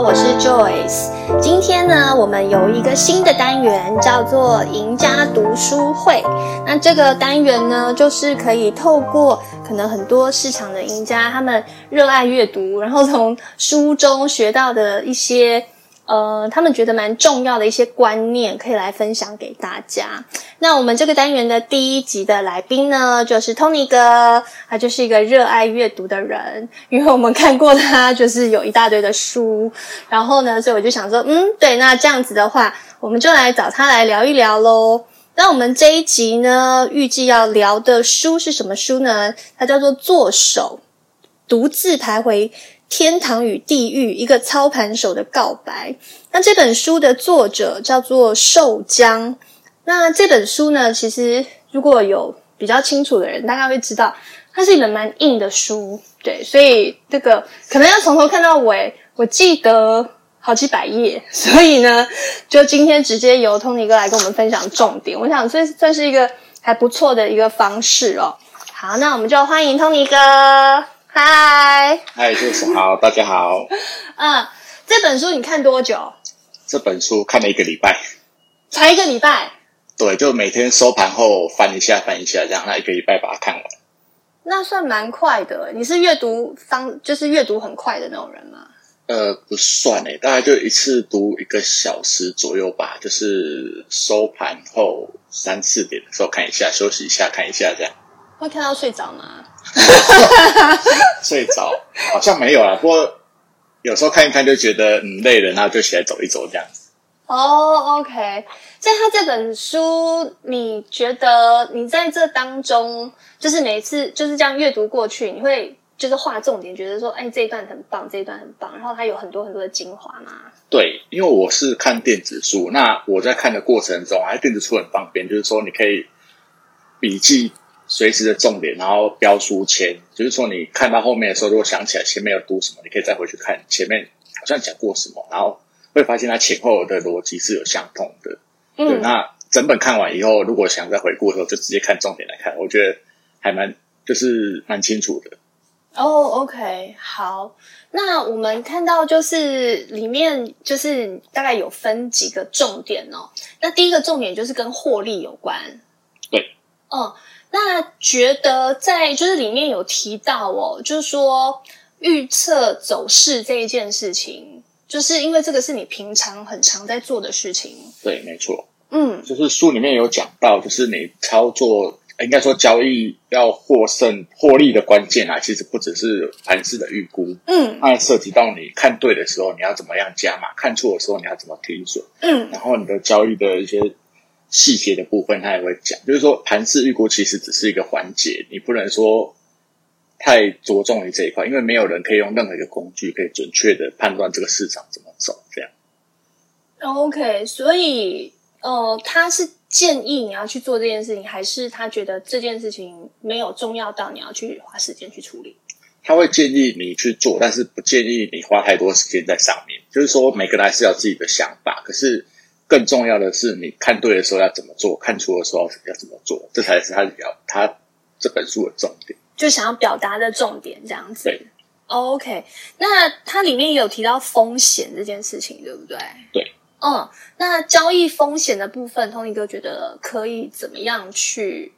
我是 Joyce。今天呢，我们有一个新的单元，叫做“赢家读书会”。那这个单元呢，就是可以透过可能很多市场的赢家，他们热爱阅读，然后从书中学到的一些。呃，他们觉得蛮重要的一些观念，可以来分享给大家。那我们这个单元的第一集的来宾呢，就是 Tony 哥，他就是一个热爱阅读的人，因为我们看过他就是有一大堆的书，然后呢，所以我就想说，嗯，对，那这样子的话，我们就来找他来聊一聊喽。那我们这一集呢，预计要聊的书是什么书呢？它叫做《作手独自徘徊》。天堂与地狱，一个操盘手的告白。那这本书的作者叫做寿江。那这本书呢，其实如果有比较清楚的人，大概会知道，它是一本蛮硬的书。对，所以这个可能要从头看到尾。我记得好几百页，所以呢，就今天直接由 Tony 哥来跟我们分享重点。我想这算是一个还不错的一个方式哦。好，那我们就欢迎 Tony 哥。嗨，嗨，就是好，大家好。嗯，这本书你看多久？这本书看了一个礼拜，才一个礼拜。对，就每天收盘后翻一下，翻一下，这样，那一个礼拜把它看完。那算蛮快的。你是阅读方，就是阅读很快的那种人吗？呃，不算诶，大概就一次读一个小时左右吧，就是收盘后三四点的时候看一下，休息一下，看一下这样。会看到睡着吗？睡着好像没有啦，不过有时候看一看就觉得嗯累了，然后就起来走一走这样子。哦、oh，OK，在他这本书，你觉得你在这当中，就是每次就是这样阅读过去，你会就是画重点，觉得说，哎，这一段很棒，这一段很棒，然后它有很多很多的精华吗？对，因为我是看电子书，那我在看的过程中，还电子书很方便，就是说你可以笔记。随时的重点，然后标书签，就是说你看到后面的时候，如果想起来前面有读什么，你可以再回去看前面好像讲过什么，然后会发现它前后的逻辑是有相通的。嗯，对，那整本看完以后，如果想再回顾的时候，就直接看重点来看，我觉得还蛮就是蛮清楚的。哦，OK，好，那我们看到就是里面就是大概有分几个重点哦。那第一个重点就是跟获利有关。对，嗯。那觉得在就是里面有提到哦，就是说预测走势这一件事情，就是因为这个是你平常很常在做的事情。对，没错。嗯，就是书里面有讲到，就是你操作应该说交易要获胜获利的关键啊，其实不只是盘势的预估。嗯，那涉及到你看对的时候你要怎么样加码，看错的时候你要怎么停损。嗯，然后你的交易的一些。细节的部分他也会讲，就是说盘势预估其实只是一个环节，你不能说太着重于这一块，因为没有人可以用任何一个工具可以准确的判断这个市场怎么走。这样。OK，所以呃，他是建议你要去做这件事情，还是他觉得这件事情没有重要到你要去花时间去处理？他会建议你去做，但是不建议你花太多时间在上面。就是说，每个人还是有自己的想法，可是。更重要的是，你看对的时候要怎么做，看错的时候要怎么做，这才是他表他这本书的重点，就想要表达的重点这样子。对，OK。那它里面有提到风险这件事情，对不对？对，嗯。那交易风险的部分，Tony 哥觉得可以怎么样去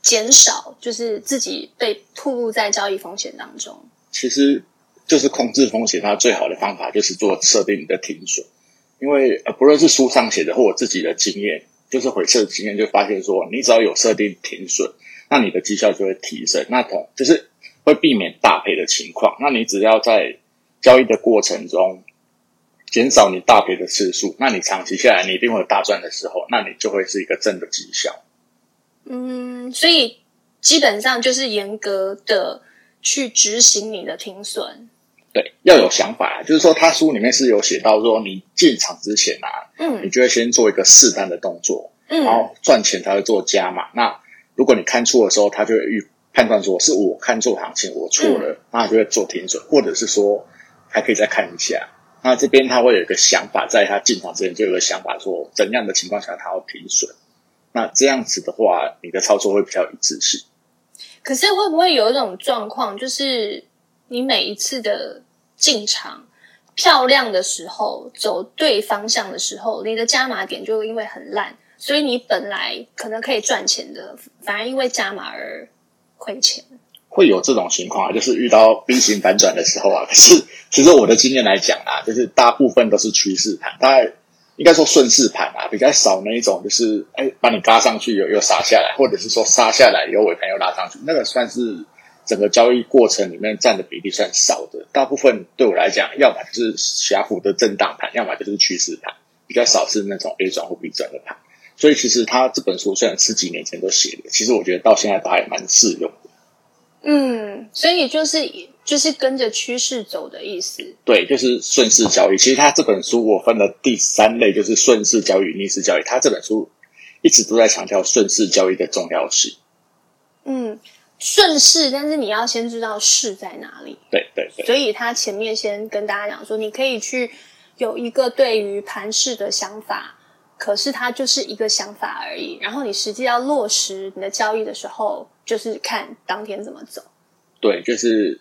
减少，就是自己被吐露在交易风险当中？其实就是控制风险，它最好的方法就是做设定你的停损。因为呃，不论是书上写的或我自己的经验，就是回测的经验，就发现说，你只要有设定停损，那你的绩效就会提升，那同就是会避免大赔的情况。那你只要在交易的过程中减少你大赔的次数，那你长期下来你一定会有大赚的时候，那你就会是一个正的绩效。嗯，所以基本上就是严格的去执行你的停损。对，要有想法啊，就是说，他书里面是有写到说，你进场之前啊，嗯，你就会先做一个试单的动作，嗯，然后赚钱才会做加码。那如果你看错的时候，他就会预判断说是我看错行情，我错了，嗯，那他就会做停损，或者是说还可以再看一下。那这边他会有一个想法，在他进场之前就有个想法，说怎样的情况下他要停损。那这样子的话，你的操作会比较一致性。可是会不会有一种状况，就是？你每一次的进场漂亮的时候，走对方向的时候，你的加码点就因为很烂，所以你本来可能可以赚钱的，反而因为加码而亏钱。会有这种情况啊，就是遇到 V 型反转的时候啊。可是，其实我的经验来讲啊，就是大部分都是趋势盘，大概应该说顺势盘啊，比较少那一种，就是哎，把你嘎上去又又杀下来，或者是说杀下来有尾盘又拉上去，那个算是整个交易过程里面占的比例算少的。大部分对我来讲，要么就是狭幅的震荡盘，要么就是趋势盘，比较少是那种 A 转或 B 转的盘。所以，其实他这本书虽然十几年前都写的，其实我觉得到现在都还蛮适用的。嗯，所以就是就是跟着趋势走的意思。对，就是顺势交易。其实他这本书我分了第三类，就是顺势交易、逆势交易。他这本书一直都在强调顺势交易的重要性。嗯，顺势，但是你要先知道势在哪里。对对对。所以他前面先跟大家讲说，你可以去有一个对于盘势的想法。可是它就是一个想法而已，然后你实际要落实你的交易的时候，就是看当天怎么走。对，就是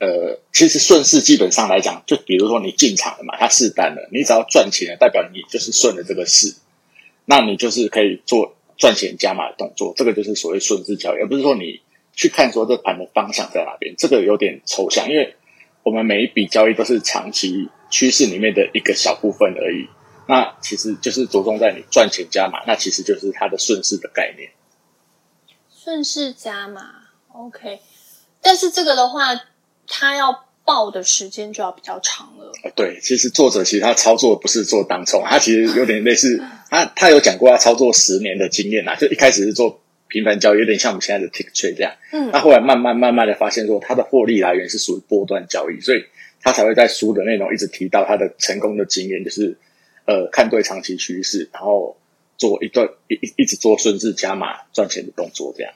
呃，其实顺势基本上来讲，就比如说你进场了嘛，它试单了，你只要赚钱了，代表你就是顺着这个势，那你就是可以做赚钱加码的动作，这个就是所谓顺势交易，而不是说你去看说这盘的方向在哪边，这个有点抽象，因为我们每一笔交易都是长期趋势里面的一个小部分而已。那其实就是着重在你赚钱加码，那其实就是它的顺势的概念。顺势加码，OK。但是这个的话，它要报的时间就要比较长了。对，其实作者其实他操作不是做当冲，他其实有点类似，他他有讲过他操作十年的经验呐，就一开始是做频繁交易，有点像我们现在的 tick trade 这样。嗯。那后来慢慢慢慢的发现说，他的获利来源是属于波段交易，所以他才会在书的内容一直提到他的成功的经验，就是。呃，看对长期趋势，然后做一段一一一直做顺势加码赚钱的动作，这样。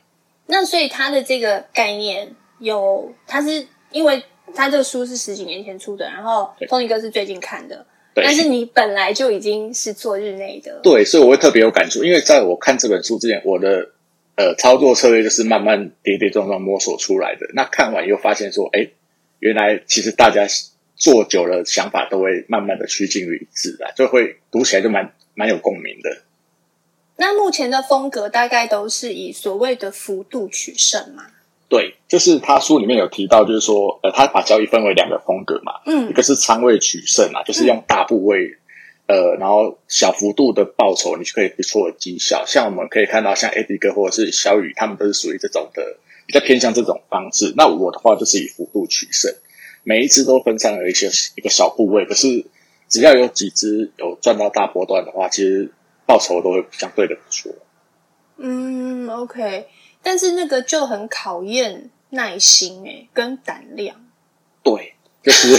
那所以他的这个概念有，他是因为他这个书是十几年前出的，然后 Tony 哥是最近看的，但是你本来就已经是做日内的，对，所以我会特别有感触，因为在我看这本书之前，我的呃操作策略就是慢慢跌跌撞撞摸索出来的。那看完又发现说，哎，原来其实大家。做久了，想法都会慢慢的趋近于一致啦，就会读起来就蛮蛮有共鸣的。那目前的风格大概都是以所谓的幅度取胜嘛？对，就是他书里面有提到，就是说，呃，他把交易分为两个风格嘛，嗯，一个是仓位取胜嘛，就是用大部位，嗯、呃，然后小幅度的报酬，你就可以不错的绩效。像我们可以看到，像 Eddie 哥或者是小雨，他们都是属于这种的，比较偏向这种方式。那我的话就是以幅度取胜。每一只都分散了一些一个小部位，可是只要有几只有赚到大波段的话，其实报酬都会相对的不错。嗯，OK，但是那个就很考验耐心诶，跟胆量。对，就是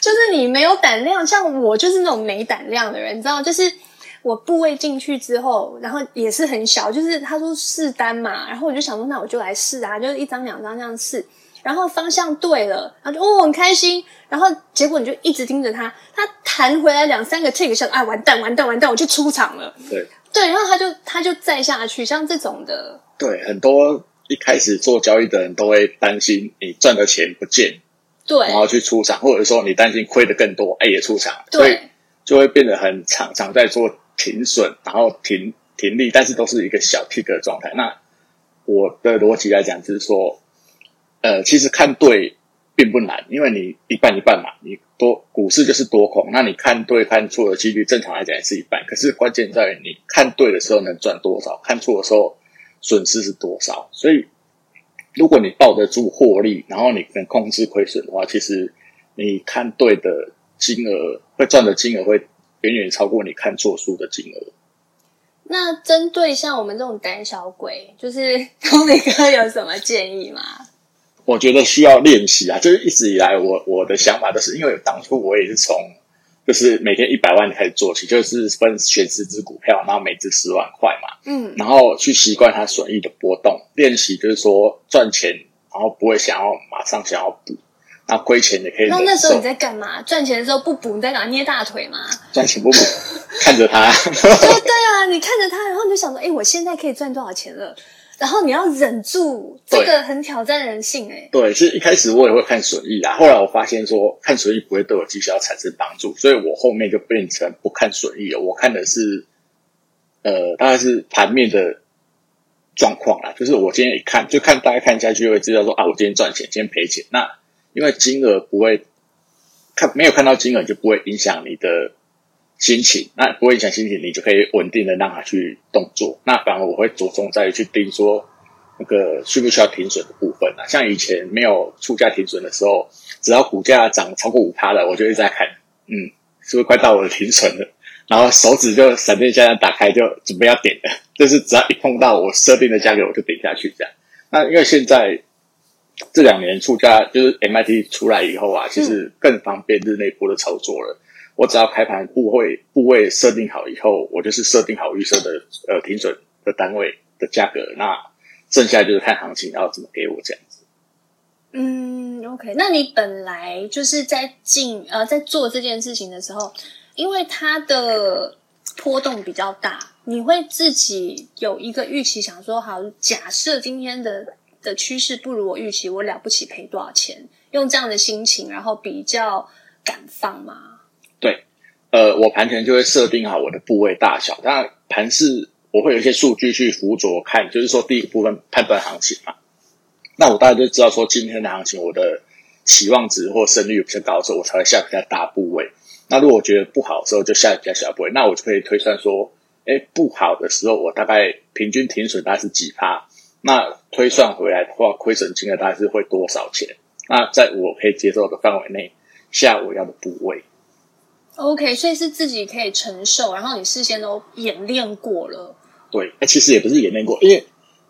就是你没有胆量，像我就是那种没胆量的人，你知道，就是我部位进去之后，然后也是很小，就是他说试单嘛，然后我就想说，那我就来试啊，就是一张两张这样试。然后方向对了，然后就哦很开心，然后结果你就一直盯着他，他弹回来两三个 tick 像啊完蛋完蛋完蛋，我就出场了。对对，然后他就他就再下去，像这种的。对，很多一开始做交易的人都会担心你赚的钱不见，对，然后去出场，或者说你担心亏的更多，哎也出场，对，所以就会变得很常常在做停损，然后停停利，但是都是一个小 tick 的状态。那我的逻辑来讲就是说。呃，其实看对并不难，因为你一半一半嘛，你多股市就是多空，那你看对看错的几率正常来讲也是一半。可是关键在于你看对的时候能赚多少，看错的时候损失是多少。所以，如果你抱得住获利，然后你能控制亏损的话，其实你看对的金额会赚的金额会远远超过你看错数的金额。那针对像我们这种胆小鬼，就是 Tony 哥有什么建议吗？我觉得需要练习啊，就是一直以来我我的想法都是，因为当初我也是从就是每天一百万开始做起，就是分选十只股票，然后每只十万块嘛，嗯，然后去习惯它损益的波动，练习就是说赚钱，然后不会想要马上想要补，那亏钱也可以。那那时候你在干嘛？赚钱的时候不补，你在干嘛？捏大腿吗？赚钱不补，看着它。对 对啊，你看着它，然后你就想说，哎，我现在可以赚多少钱了？然后你要忍住，这个很挑战人性哎。对，是一开始我也会看损益啦，后来我发现说看损益不会对我绩效产生帮助，所以我后面就变成不看损益了。我看的是，呃，大概是盘面的状况啦，就是我今天一看就看大概看下去就会知道说啊，我今天赚钱，今天赔钱。那因为金额不会看，没有看到金额就不会影响你的。心情，那不会影响心情，你就可以稳定的让它去动作。那反而我会着重在于去盯说那个需不需要停损的部分啊。像以前没有出价停损的时候，只要股价涨超过五趴了，我就一直在看，嗯，是不是快到我的停损了？然后手指就闪电枪打开，就准备要点的。就是只要一碰到我设定的价格，我就点下去这样。那因为现在这两年出价就是 MIT 出来以后啊，其实更方便日内波的操作了。我只要开盘部位部位设定好以后，我就是设定好预设的呃停损的单位的价格，那剩下就是看行情要怎么给我这样子。嗯，OK，那你本来就是在进呃在做这件事情的时候，因为它的波动比较大，你会自己有一个预期，想说好，假设今天的的趋势不如我预期，我了不起赔多少钱？用这样的心情，然后比较敢放吗？对呃，我盘前就会设定好我的部位大小。那盘势我会有一些数据去辅佐看，就是说第一个部分判断行情嘛。那我大概就知道说今天的行情，我的期望值或胜率比较高的时候，我才会下比较大部位。那如果我觉得不好的时候，就下比较小部位。那我就可以推算说，哎，不好的时候我大概平均停损大概是几趴？那推算回来的话，亏损金额大概是会多少钱？那在我可以接受的范围内下我要的部位。OK，所以是自己可以承受，然后你事先都演练过了。对，哎，其实也不是演练过，因为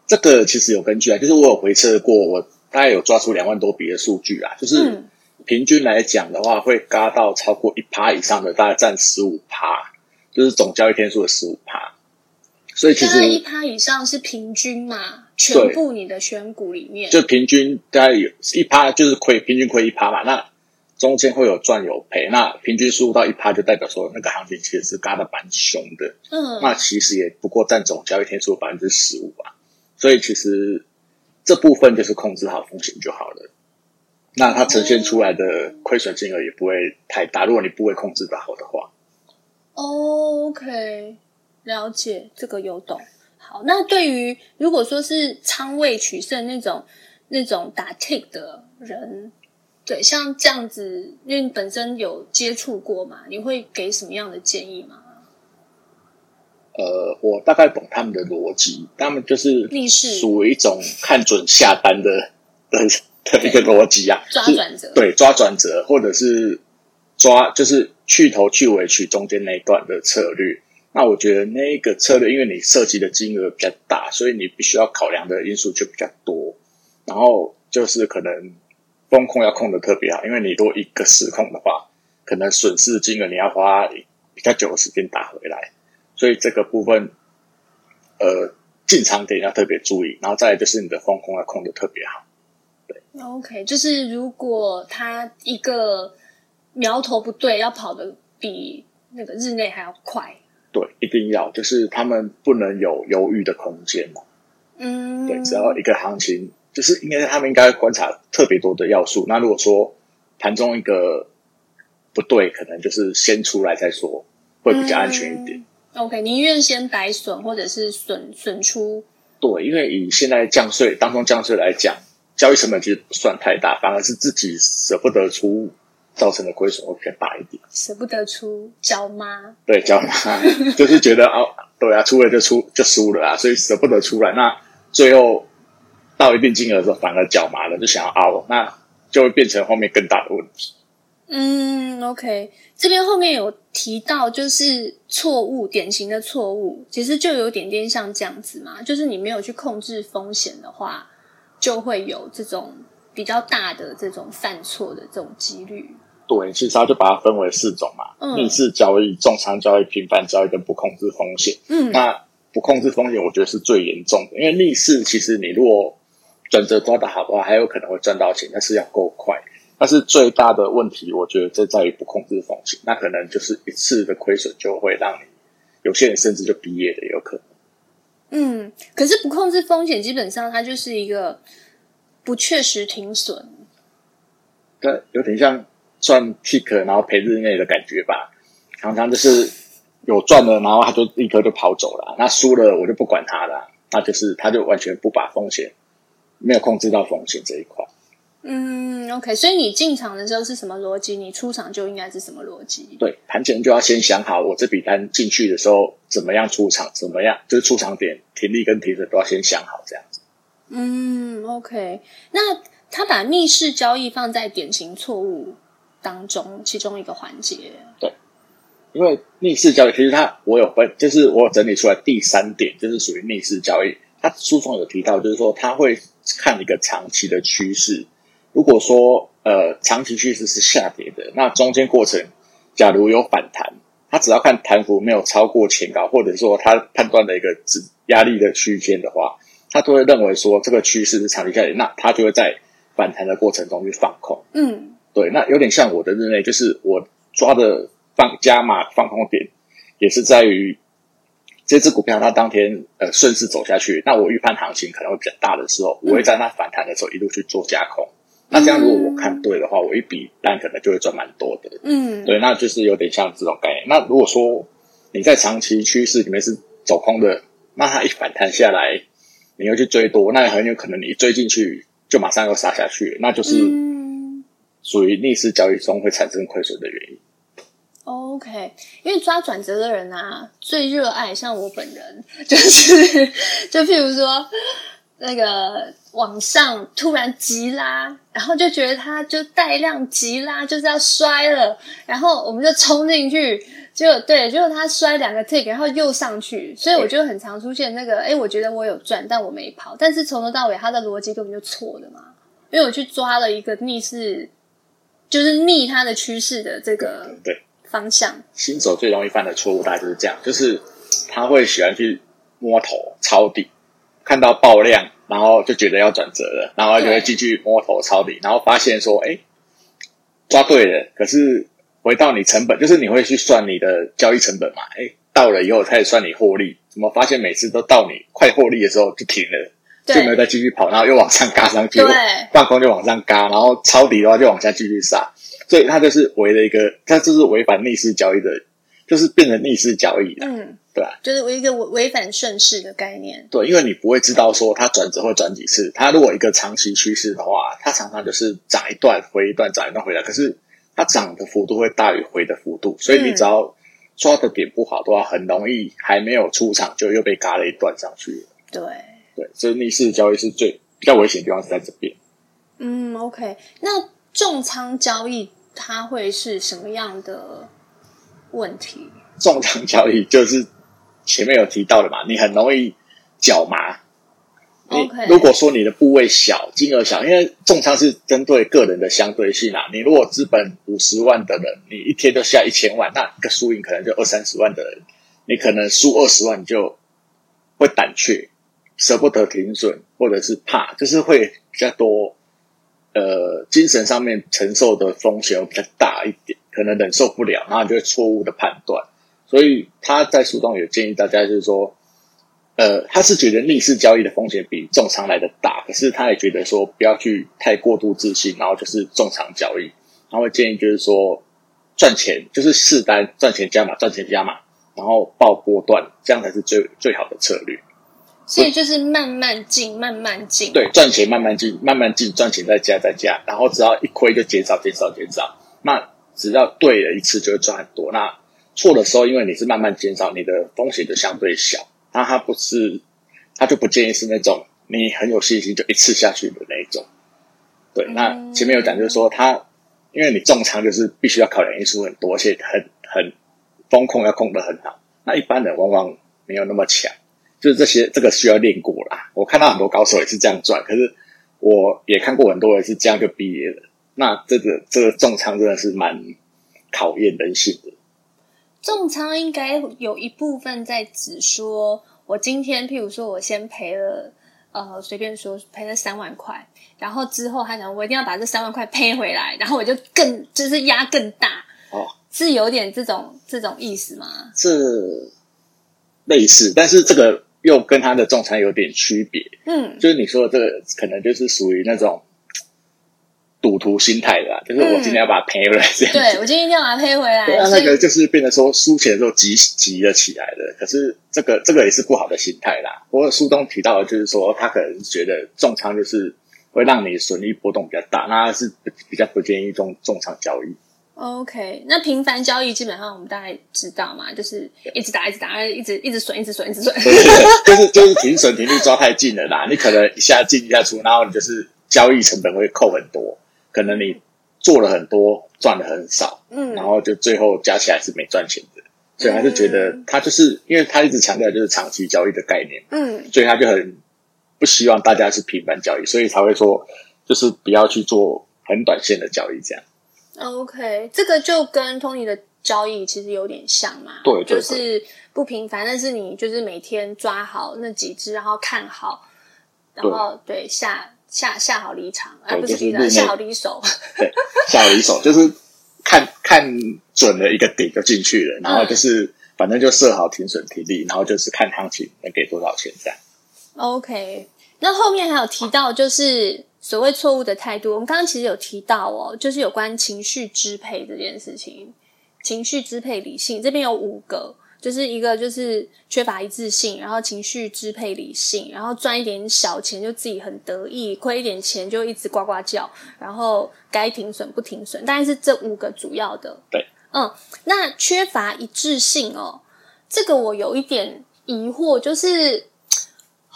这个其实有根据啊，就是我有回测过，我大概有抓出两万多笔的数据啊，就是平均来讲的话，会嘎到超过一趴以上的，大概占十五趴，就是总交易天数的十五趴。所以其实一趴以上是平均嘛，全部你的选股里面，就平均大概有一趴，就是亏平均亏一趴嘛，那。中间会有赚有赔，那平均输入到一趴，就代表说那个行情其实是嘎的蛮凶的。嗯，那其实也不过占总交易天数百分之十五吧，所以其实这部分就是控制好风险就好了。那它呈现出来的亏损金额也不会太大，如果你部位控制的好的话。哦，OK，了解，这个有懂。好，那对于如果说是仓位取胜那种那种打 tick 的人。对，像这样子，因为你本身有接触过嘛，你会给什么样的建议吗？呃，我大概懂他们的逻辑，他们就是属于一种看准下单的的的一个逻辑啊，抓转折，对，抓转折，或者是抓就是去头去尾取中间那一段的策略。那我觉得那个策略，因为你涉及的金额比较大，所以你必须要考量的因素就比较多，然后就是可能。风控要控的特别好，因为你如果一个失控的话，可能损失金额你要花比较久的时间打回来，所以这个部分，呃，进场点要特别注意，然后再来就是你的风控要控的特别好。对，OK，就是如果他一个苗头不对，要跑的比那个日内还要快，对，一定要，就是他们不能有犹豫的空间嘛。嗯，对，只要一个行情。就是应该他们应该观察特别多的要素。那如果说盘中一个不对，可能就是先出来再说，会比较安全一点。嗯、OK，宁愿先摆损，或者是损损出。对，因为以现在降税当中降税来讲，交易成本其实不算太大，反而是自己舍不得出造成的亏损会比较大一点。舍不得出交吗？对，交吗？就是觉得哦，对啊，出了就出就输了啊，所以舍不得出来。那最后。到一定金额的时候，反而脚麻了，就想要凹，那就会变成后面更大的问题。嗯，OK，这边后面有提到，就是错误，典型的错误，其实就有点点像这样子嘛，就是你没有去控制风险的话，就会有这种比较大的这种犯错的这种几率。对，其实它就把它分为四种嘛，嗯、逆势交易、重仓交易、频繁交易跟不控制风险。嗯，那不控制风险，我觉得是最严重的，因为逆势其实你如果转折抓的好的话，还有可能会赚到钱，但是要够快。但是最大的问题，我觉得这在于不控制风险，那可能就是一次的亏损就会让你有些人甚至就毕业的，有可能。嗯，可是不控制风险，基本上它就是一个不确实停损。对，有点像赚 tick 然后赔日内的感觉吧。常常就是有赚了，然后他就立刻就跑走了。那输了，我就不管他了。那就是他就完全不把风险，没有控制到风险这一块。嗯，OK，所以你进场的时候是什么逻辑？你出场就应该是什么逻辑？对，盘前就要先想好，我这笔单进去的时候怎么样出场，怎么样就是出场点停利跟停损都要先想好，这样子。嗯，OK，那他把逆势交易放在典型错误当中，其中一个环节。对，因为逆势交易其实它我有分，就是我整理出来第三点就是属于逆势交易。他书中有提到，就是说他会看一个长期的趋势。如果说呃长期趋势是下跌的，那中间过程假如有反弹，他只要看弹幅没有超过前高，或者说他判断的一个指压力的区间的话，他都会认为说这个趋势是长期下跌，那他就会在反弹的过程中去放空。嗯，对，那有点像我的日内，就是我抓的放加码放空点，也是在于这只股票它当天呃顺势走下去，那我预判行情可能会比较大的时候，我会在它反弹的时候一路去做加空。那这样，如果我看对的话，我一笔单可能就会赚蛮多的。嗯，对，那就是有点像这种概念。那如果说你在长期趋势里面是走空的，那它一反弹下来，你又去追多，那很有可能你一追进去就马上又杀下去，那就是属于逆势交易中会产生亏损的原因。OK，因为抓转折的人啊，最热爱像我本人，就是就譬如说。那个往上突然急拉，然后就觉得他就带量急拉，就是要摔了，然后我们就冲进去，结果对，结果他摔两个 tick，然后又上去，所以我就很常出现那个，哎，我觉得我有赚，但我没跑，但是从头到尾他的逻辑根本就错的嘛，因为我去抓了一个逆势，就是逆他的趋势的这个对方向。新手最容易犯的错误大概就是这样，就是他会喜欢去摸头抄底。看到爆量，然后就觉得要转折了，然后就会继续摸头抄底，然后发现说，哎，抓对了，可是回到你成本，就是你会去算你的交易成本嘛？哎，到了以后开始算你获利，怎么发现每次都到你快获利的时候就停了，就没有再继续跑，然后又往上嘎上去，对，放空就往上嘎，然后抄底的话就往下继续杀，所以它就是违了一个，它就是违反逆势交易的，就是变成逆势交易了。嗯。对吧，就是一个违反顺势的概念。对，因为你不会知道说它转折会转几次。它如果一个长期趋势的话，它常常就是涨一段回一段，涨一段回来。可是它涨的幅度会大于回的幅度，所以你只要抓的点不好的话，很容易还没有出场就又被嘎了一段上去。对对，所以逆势交易是最比较危险的地方是在这边。嗯，OK，那重仓交易它会是什么样的问题？重仓交易就是。前面有提到的嘛，你很容易脚麻。你如果说你的部位小，金额小，因为重仓是针对个人的相对性啊。你如果资本五十万的人，你一天就下一千万，那个输赢可能就二三十万的人，你可能输二十万你就会胆怯，舍不得停损，或者是怕，就是会比较多，呃，精神上面承受的风险会比较大一点，可能忍受不了，然后就会错误的判断。所以他在书中也建议大家，就是说，呃，他是觉得逆势交易的风险比重仓来的大，可是他也觉得说不要去太过度自信，然后就是重仓交易。他会建议就是说，赚钱就是试单赚钱加码，赚钱加码，然后报波段，这样才是最最好的策略。所以就是慢慢进，慢慢进。对，赚钱慢慢进，慢慢进，赚钱再加再加，然后只要一亏就减少减少减少。那只要对了一次就会赚很多。那错的时候，因为你是慢慢减少，你的风险就相对小。那他不是，他就不建议是那种你很有信心就一次下去的那一种。对，那前面有讲就是说，他因为你重仓就是必须要考量因素很多，而且很很风控要控得很好。那一般人往往没有那么强，就是这些这个需要练过啦。我看到很多高手也是这样赚，可是我也看过很多人是这样就毕业了。那这个这个重仓真的是蛮考验人性的。重仓应该有一部分在指说，我今天譬如说我先赔了，呃，随便说赔了三万块，然后之后他想我一定要把这三万块赔回来，然后我就更就是压更大哦，是有点这种这种意思吗？是类似，但是这个又跟他的重仓有点区别。嗯，就是你说的这个，可能就是属于那种赌徒心态的啦，就是我今天要把它赔回来这样、嗯。对，我今天一定要把它赔回来。那那个就是变得说输钱的时候急急了起来的，可是这个这个也是不好的心态啦。不过书中提到的就是说，他可能觉得重仓就是会让你损益波动比较大，那是比较不建议重重仓交易。OK，那频繁交易基本上我们大概知道嘛，就是一直打，一直打，一直一直损，一直损，一直损。就是就是停损停利抓太近了啦，你可能一下进一下出，然后你就是交易成本会扣很多，可能你做了很多赚的很少，嗯，然后就最后加起来是没赚钱的，所以还是觉得他就是因为他一直强调就是长期交易的概念，嗯，所以他就很不希望大家是频繁交易，所以才会说就是不要去做很短线的交易这样。OK，这个就跟 Tony 的交易其实有点像嘛，对，就是不平凡，但是你就是每天抓好那几只，然后看好，然后对，对下下下好离场，而、啊、不是离场，下好离手，对，下好离手就是看看准了一个点就进去了，然后就是、嗯、反正就设好停损停利，然后就是看行情能给多少钱这样。OK，那后面还有提到就是。所谓错误的态度，我们刚刚其实有提到哦，就是有关情绪支配这件事情。情绪支配理性这边有五个，就是一个就是缺乏一致性，然后情绪支配理性，然后赚一点小钱就自己很得意，亏一点钱就一直呱呱叫，然后该停损不停损。但是这五个主要的，对，嗯，那缺乏一致性哦，这个我有一点疑惑，就是。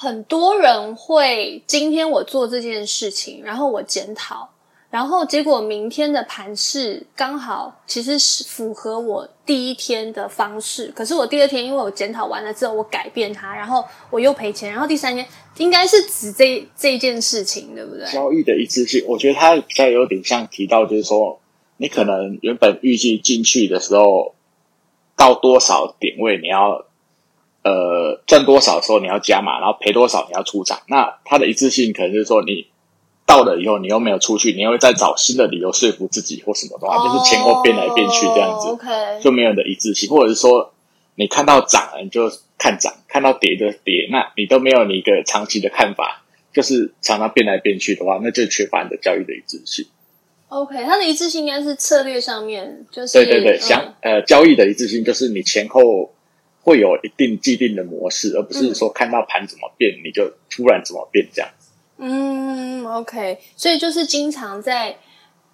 很多人会今天我做这件事情，然后我检讨，然后结果明天的盘势刚好其实是符合我第一天的方式，可是我第二天因为我检讨完了之后我改变它，然后我又赔钱，然后第三天应该是指这这件事情，对不对？交易的一致性，我觉得它比较有点像提到，就是说你可能原本预计进去的时候到多少点位你要。呃，赚多少的时候你要加码，然后赔多少你要出场。那它的一致性可能就是说，你到了以后你又没有出去，你又会再找新的理由说服自己或什么的话，就是前后变来变去这样子，OK，就没有的一致性。或者是说，你看到涨了你就看涨，看到跌就跌，那你都没有你一个长期的看法，就是常常变来变去的话，那就缺乏你的交易的一致性。OK，它的一致性应该是策略上面，就是对对对，想呃交易的一致性就是你前后。会有一定既定的模式，而不是说看到盘怎么变，嗯、你就突然怎么变这样子。嗯，OK，所以就是经常在，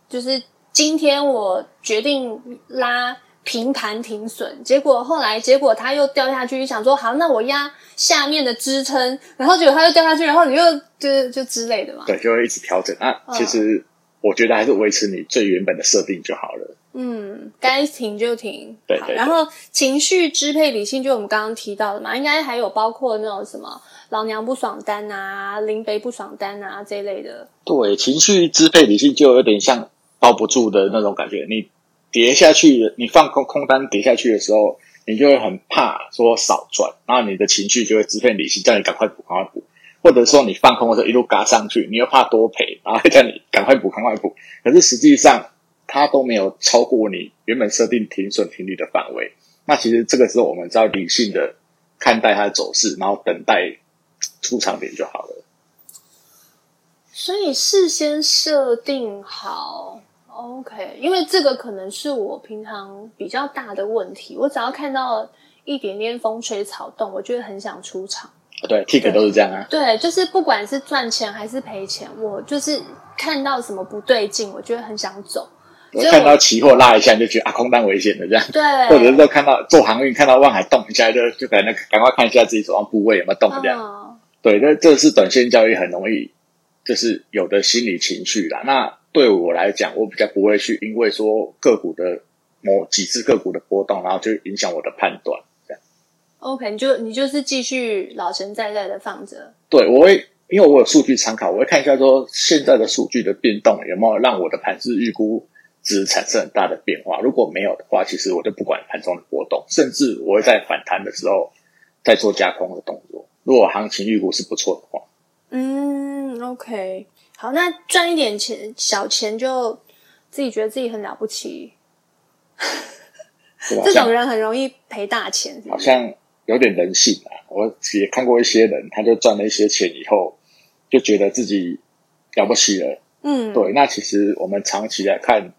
就是今天我决定拉平盘停损，结果后来结果它又掉下去，你想说好，那我压下面的支撑，然后结果它又掉下去，然后你又就就之类的嘛。对，就会一直调整。那其实我觉得还是维持你最原本的设定就好了。嗯，该停就停。对，对，对，然后情绪支配理性，就我们刚刚提到的嘛，应该还有包括那种什么老娘不爽单啊、林北不爽单啊这一类的。对，情绪支配理性就有点像包不住的那种感觉。你跌下去，你放空空单跌下去的时候，你就会很怕说少赚，然后你的情绪就会支配理性，叫你赶快补，赶快补。或者说你放空的时候一路嘎上去，你又怕多赔，然后叫你赶快补，赶快补。可是实际上。它都没有超过你原本设定停损停利的范围，那其实这个时候我们只要理性的看待它的走势，然后等待出场点就好了。所以事先设定好，OK，因为这个可能是我平常比较大的问题，我只要看到一点点风吹草动，我就会很想出场。对，Tick 都是这样啊。对，就是不管是赚钱还是赔钱，我就是看到什么不对劲，我就会很想走。看到期货拉一下，你就觉得啊，空单危险的这样。对。或者是说看到做航运，看到望海动一下，就就赶那赶快看一下自己手上部位有没有动这样。哦、对，那这是短线交易很容易，就是有的心理情绪啦。那对我来讲，我比较不会去因为说个股的某几只个股的波动，然后就影响我的判断这样。OK，你就你就是继续老神在在的放着。对，我会因为我有数据参考，我会看一下说现在的数据的变动有没有让我的盘势预估。只产生很大的变化。如果没有的话，其实我就不管盘中的波动，甚至我会在反弹的时候再做加空的动作。如果行情预估是不错的话，嗯，OK，好，那赚一点钱小钱就自己觉得自己很了不起，这种人很容易赔大钱？好像有点人性啊。我也看过一些人，他就赚了一些钱以后，就觉得自己了不起了。嗯，对。那其实我们长期来看，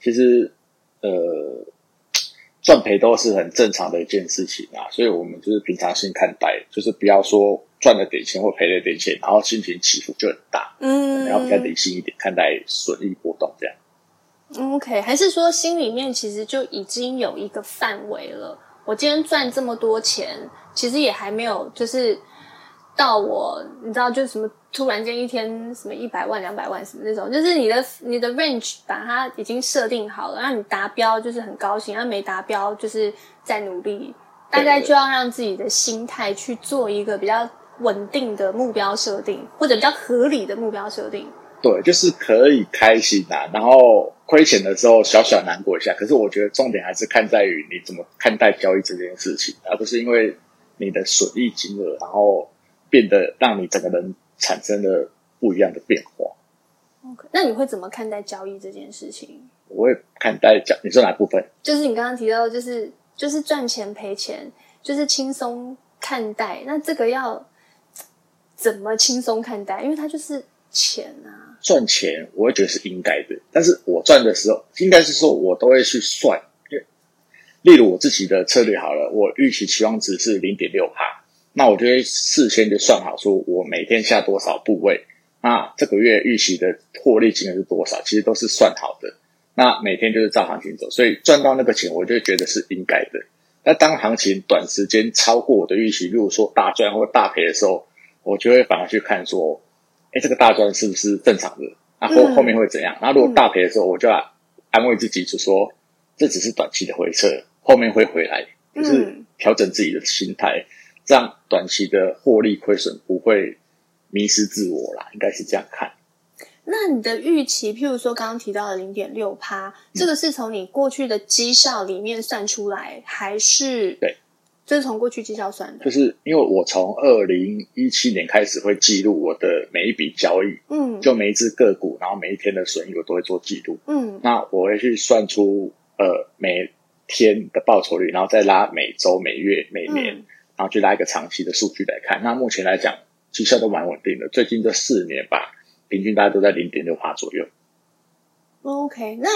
其实呃，赚赔都是很正常的一件事情啊。所以我们就是平常心看待，就是不要说赚了点钱或赔了点钱，然后心情起伏就很大。嗯，然后比较理性一点看待损益波动这样。OK，还是说心里面其实就已经有一个范围了？我今天赚这么多钱，其实也还没有，就是到我你知道，就是什么突然间一天什么一百万、两百万什么那种，就是你的你的 range 把它已经设定好了，让你达标就是很高兴，那没达标就是在努力，大概就要让自己的心态去做一个比较稳定的目标设定，或者比较合理的目标设定。对，就是可以开心啊，然后亏钱的时候小小难过一下。可是我觉得重点还是看在于你怎么看待交易这件事情，而不是因为你的损益金额，然后变得让你整个人产生了不一样的变化。OK，那你会怎么看待交易这件事情？我会看待交，你说哪部分？就是你刚刚提到，就是就是赚钱赔钱，就是轻松看待。那这个要怎么轻松看待？因为它就是钱啊。赚钱，我会觉得是应该的。但是我赚的时候，应该是说，我都会去算。例如我自己的策略好了，我预期期望值是零点六趴，那我就会事先就算好，说我每天下多少部位，那这个月预期的获利金额是多少，其实都是算好的。那每天就是照行情走，所以赚到那个钱，我就觉得是应该的。那当行情短时间超过我的预期，如果说大赚或大赔的时候，我就会反而去看说。哎，这个大赚是不是正常的？那后后面会怎样？那、嗯、如果大赔的时候，我就要安慰自己，就说这只是短期的回撤，后面会回来，就是调整自己的心态，这样短期的获利亏损不会迷失自我啦。应该是这样看。那你的预期，譬如说刚刚提到的零点六趴，这个是从你过去的绩效里面算出来，还是对？这是从过去绩效算的，就是因为我从二零一七年开始会记录我的每一笔交易，嗯，就每一只个股，然后每一天的损益我都会做记录，嗯，那我会去算出呃每天的报酬率，然后再拉每周、每月、每年，嗯、然后去拉一个长期的数据来看。那目前来讲，绩效都蛮稳定的，最近这四年吧，平均大家都在零点六趴左右。OK，那。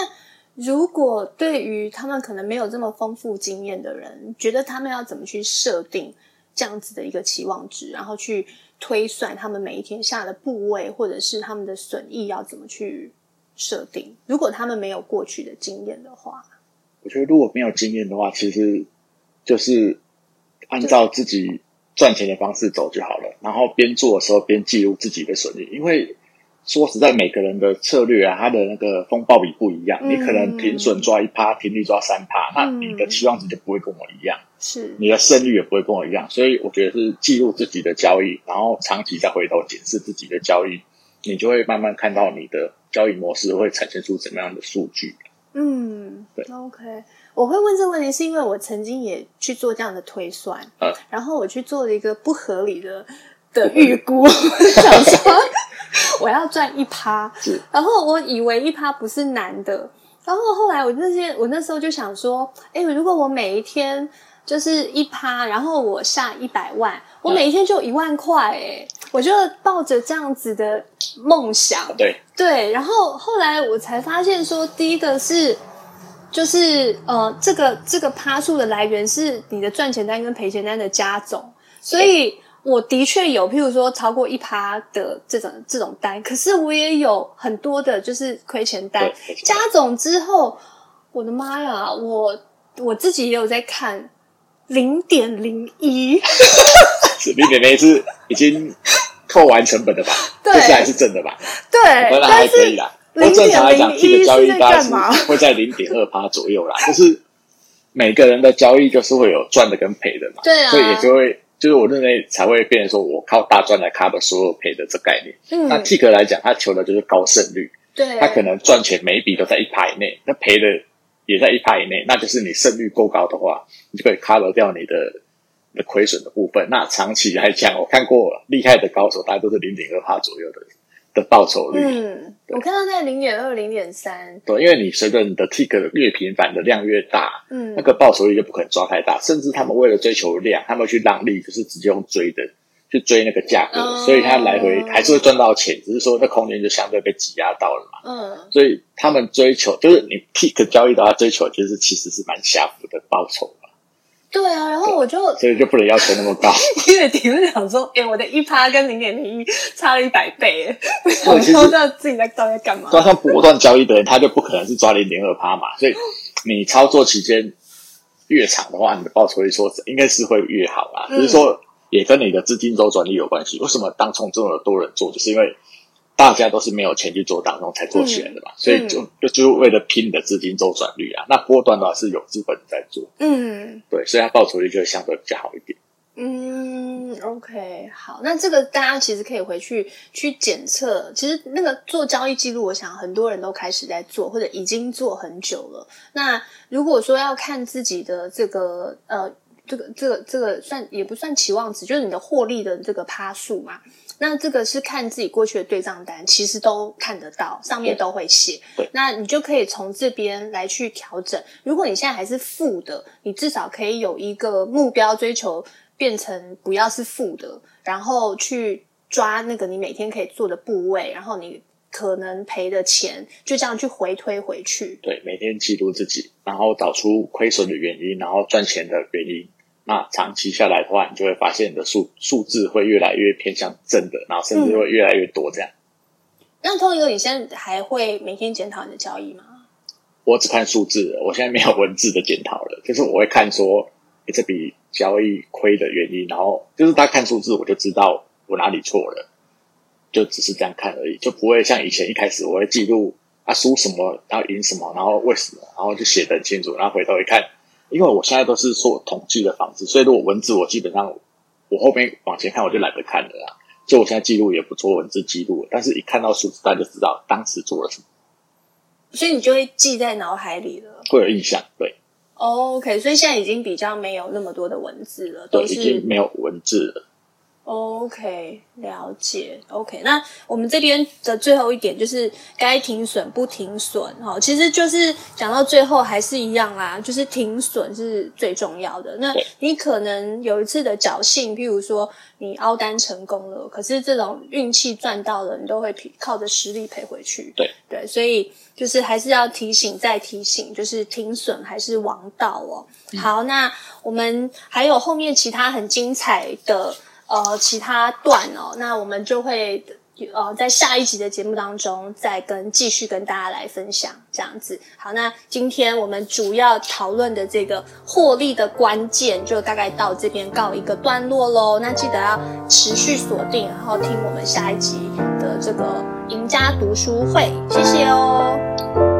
如果对于他们可能没有这么丰富经验的人，觉得他们要怎么去设定这样子的一个期望值，然后去推算他们每一天下的部位，或者是他们的损益要怎么去设定？如果他们没有过去的经验的话，我觉得如果没有经验的话，其实就是按照自己赚钱的方式走就好了，然后边做的时候边记录自己的损益，因为。说实在，每个人的策略啊，他的那个风暴比不一样。嗯、你可能停损抓一趴，停利抓三趴，嗯，那你的期望值就不会跟我一样。是，你的胜率也不会跟我一样。所以我觉得是记录自己的交易，然后长期再回头检视自己的交易，你就会慢慢看到你的交易模式会产生出怎么样的数据。嗯，对。OK，我会问这个问题，是因为我曾经也去做这样的推算，嗯，然后我去做了一个不合理的的预估，想说。我要赚一趴，然后我以为一趴不是难的，然后后来我那些我那时候就想说，哎，如果我每一天就是一趴，然后我下一百万，我每一天就一万块，哎，我就抱着这样子的梦想，对。对，然后后来我才发现说，第一个是就是呃，这个这个趴数的来源是你的赚钱单跟赔钱单的加总，所以。我的确有，譬如说超过一趴的这种这种单，可是我也有很多的，就是亏钱单。加总之后，我的妈呀，我我自己也有在看零点零一，是零点零一是已经扣完成本 的吧？对，这是还是正的吧？对，那还可以啦。零点零一正常来讲，这个交易大概是会在零点二趴左右啦。就是每个人的交易就是会有赚的跟赔的嘛，对啊，所以也就会。就是我认为才会变成说，我靠大赚来 cover 所有赔的这概念。嗯，那 Tick 来讲，他求的就是高胜率。对，他可能赚钱每一笔都在一趴以内，那赔的也在一趴以内，那就是你胜率够高的话，你就可以 cover 掉你的的亏损的部分。那长期来讲，我看过厉害的高手，大概都是零点二趴左右的的报酬率。嗯，我看到在零点二、零点三。对，因为你随着你的 tick 越频繁的量越大，嗯，那个报酬率就不可能抓太大。甚至他们为了追求量，他们去让利，就是直接用追的去追那个价格，嗯、所以他来回还是会赚到钱，只是说那空间就相对被挤压到了嘛。嗯，所以他们追求就是你 tick 交易的话，追求就是其实是蛮狭幅的报酬。对啊，然后我就所以就不能要求那么高，因为你们想说，哎，我的一趴跟零点零一差了一百倍，我想说道自己在到底在干嘛？抓上波段交易的人，他就不可能是抓零点二趴嘛，所以你操作期间越长的话，你的报酬率说应该是会越好啦。只是说也跟你的资金周转率有关系。为什么当冲这么多人做，就是因为。大家都是没有钱去做当中才做起来的嘛，嗯、所以就就就是为了拼你的资金周转率啊。那波段的话是有资本在做，嗯，对，所以它报酬率就会相对比较好一点。嗯，OK，好，那这个大家其实可以回去去检测。其实那个做交易记录，我想很多人都开始在做，或者已经做很久了。那如果说要看自己的这个呃，这个这个这个算也不算期望值，就是你的获利的这个趴数嘛。那这个是看自己过去的对账单，其实都看得到，上面都会写。那你就可以从这边来去调整。如果你现在还是负的，你至少可以有一个目标追求，变成不要是负的，然后去抓那个你每天可以做的部位，然后你可能赔的钱，就这样去回推回去。对，每天记录自己，然后找出亏损的原因，然后赚钱的原因。那长期下来的话，你就会发现你的数数字会越来越偏向正的，然后甚至会越来越多这样。嗯、那通一哥，你现在还会每天检讨你的交易吗？我只看数字，我现在没有文字的检讨了。就是我会看说，欸、这笔交易亏的原因，然后就是大家看数字，我就知道我哪里错了，就只是这样看而已，就不会像以前一开始我会记录啊输什么，然后赢什么，然后为什么，然后就写得很清楚，然后回头一看。因为我现在都是做统计的方式，所以如果文字我基本上我后面往前看我就懒得看了啦。就我现在记录也不做文字记录，但是一看到数字，大家就知道当时做了什么，所以你就会记在脑海里了，会有印象。对，oh，OK，所以现在已经比较没有那么多的文字了，对，已经没有文字了。OK，了解。OK，那我们这边的最后一点就是该停损不停损哈，其实就是讲到最后还是一样啦，就是停损是最重要的。那你可能有一次的侥幸，譬如说你凹单成功了，可是这种运气赚到了，你都会靠着实力赔回去。对对，所以就是还是要提醒再提醒，就是停损还是王道哦。嗯、好，那我们还有后面其他很精彩的。呃，其他段哦，那我们就会呃在下一集的节目当中再跟继续跟大家来分享这样子。好，那今天我们主要讨论的这个获利的关键就大概到这边告一个段落喽。那记得要持续锁定，然后听我们下一集的这个赢家读书会。谢谢哦。